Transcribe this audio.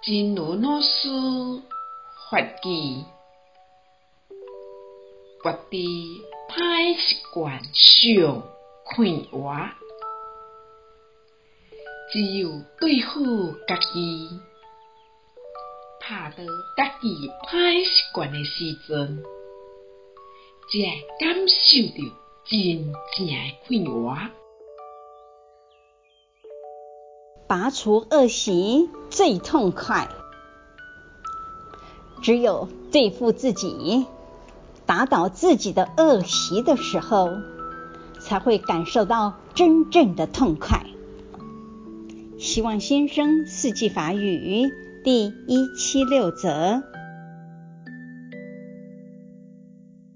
真如老师发起，决伫歹习惯上看活，只有对付家己，拍倒家己歹习惯的时阵，才会感受到真正的快活。拔除恶习最痛快，只有对付自己、打倒自己的恶习的时候，才会感受到真正的痛快。希望先生四季法语第一七六则。